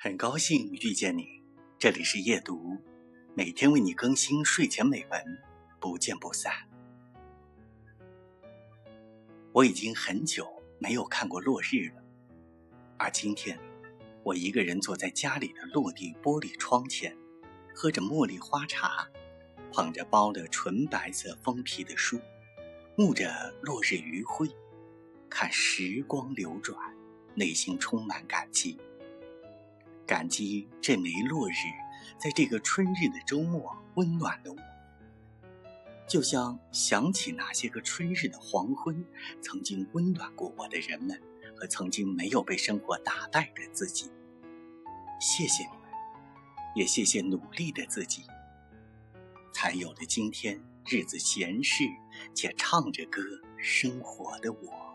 很高兴遇见你，这里是夜读，每天为你更新睡前美文，不见不散。我已经很久没有看过落日了，而今天，我一个人坐在家里的落地玻璃窗前，喝着茉莉花茶，捧着包的纯白色封皮的书，沐着落日余晖，看时光流转，内心充满感激。感激这枚落日，在这个春日的周末温暖了我，就像想起那些个春日的黄昏，曾经温暖过我的人们，和曾经没有被生活打败的自己。谢谢你们，也谢谢努力的自己，才有了今天日子闲适且唱着歌生活的我。